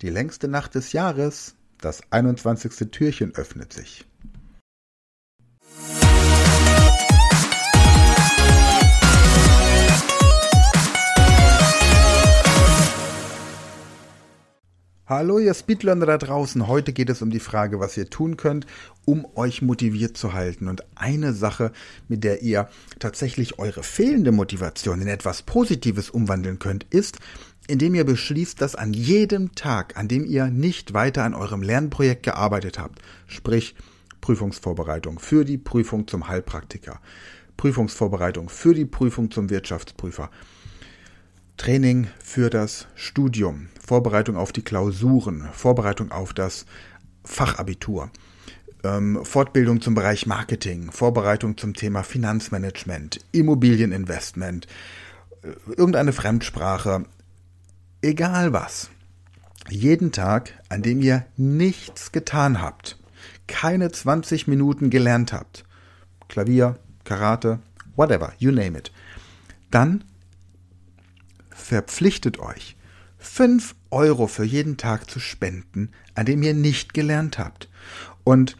Die längste Nacht des Jahres. Das 21. Türchen öffnet sich. Hallo ihr Speedlearner da draußen. Heute geht es um die Frage, was ihr tun könnt, um euch motiviert zu halten. Und eine Sache, mit der ihr tatsächlich eure fehlende Motivation in etwas Positives umwandeln könnt, ist, indem ihr beschließt, dass an jedem Tag, an dem ihr nicht weiter an eurem Lernprojekt gearbeitet habt, sprich Prüfungsvorbereitung für die Prüfung zum Heilpraktiker, Prüfungsvorbereitung für die Prüfung zum Wirtschaftsprüfer, Training für das Studium, Vorbereitung auf die Klausuren, Vorbereitung auf das Fachabitur, ähm, Fortbildung zum Bereich Marketing, Vorbereitung zum Thema Finanzmanagement, Immobilieninvestment, äh, irgendeine Fremdsprache, egal was. Jeden Tag, an dem ihr nichts getan habt, keine 20 Minuten gelernt habt, Klavier, Karate, whatever, you name it, dann verpflichtet euch, 5 Euro für jeden Tag zu spenden, an dem ihr nicht gelernt habt. Und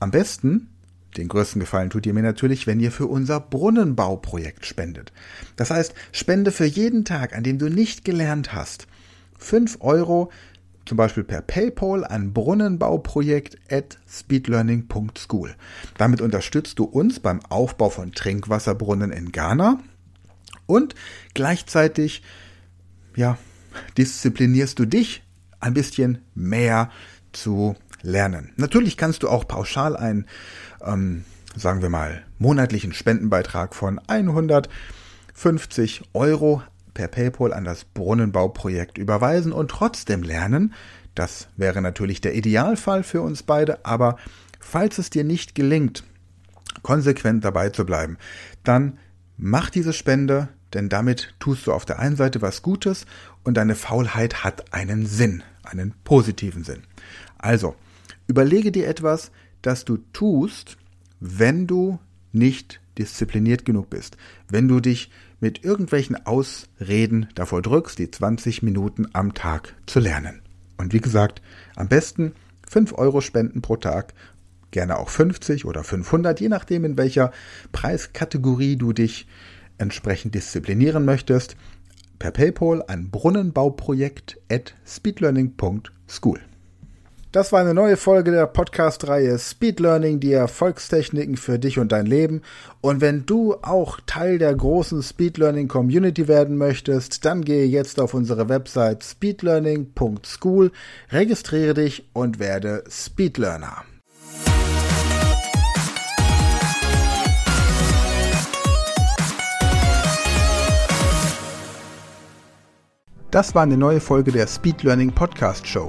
am besten, den größten Gefallen tut ihr mir natürlich, wenn ihr für unser Brunnenbauprojekt spendet. Das heißt, spende für jeden Tag, an dem du nicht gelernt hast, 5 Euro, zum Beispiel per PayPal an brunnenbauprojekt at speedlearning.school. Damit unterstützt du uns beim Aufbau von Trinkwasserbrunnen in Ghana und gleichzeitig, ja, disziplinierst du dich ein bisschen mehr zu lernen. Natürlich kannst du auch pauschal einen, ähm, sagen wir mal, monatlichen Spendenbeitrag von 150 Euro per PayPal an das Brunnenbauprojekt überweisen und trotzdem lernen. Das wäre natürlich der Idealfall für uns beide, aber falls es dir nicht gelingt, konsequent dabei zu bleiben, dann Mach diese Spende, denn damit tust du auf der einen Seite was Gutes und deine Faulheit hat einen Sinn, einen positiven Sinn. Also, überlege dir etwas, das du tust, wenn du nicht diszipliniert genug bist, wenn du dich mit irgendwelchen Ausreden davor drückst, die 20 Minuten am Tag zu lernen. Und wie gesagt, am besten 5 Euro spenden pro Tag gerne auch 50 oder 500, je nachdem, in welcher Preiskategorie du dich entsprechend disziplinieren möchtest, per PayPal an brunnenbauprojekt at speedlearning.school. Das war eine neue Folge der Podcast-Reihe Speed Learning, die Erfolgstechniken für dich und dein Leben. Und wenn du auch Teil der großen Speed Learning Community werden möchtest, dann gehe jetzt auf unsere Website speedlearning.school, registriere dich und werde Speed Learner. Das war eine neue Folge der Speed Learning Podcast Show.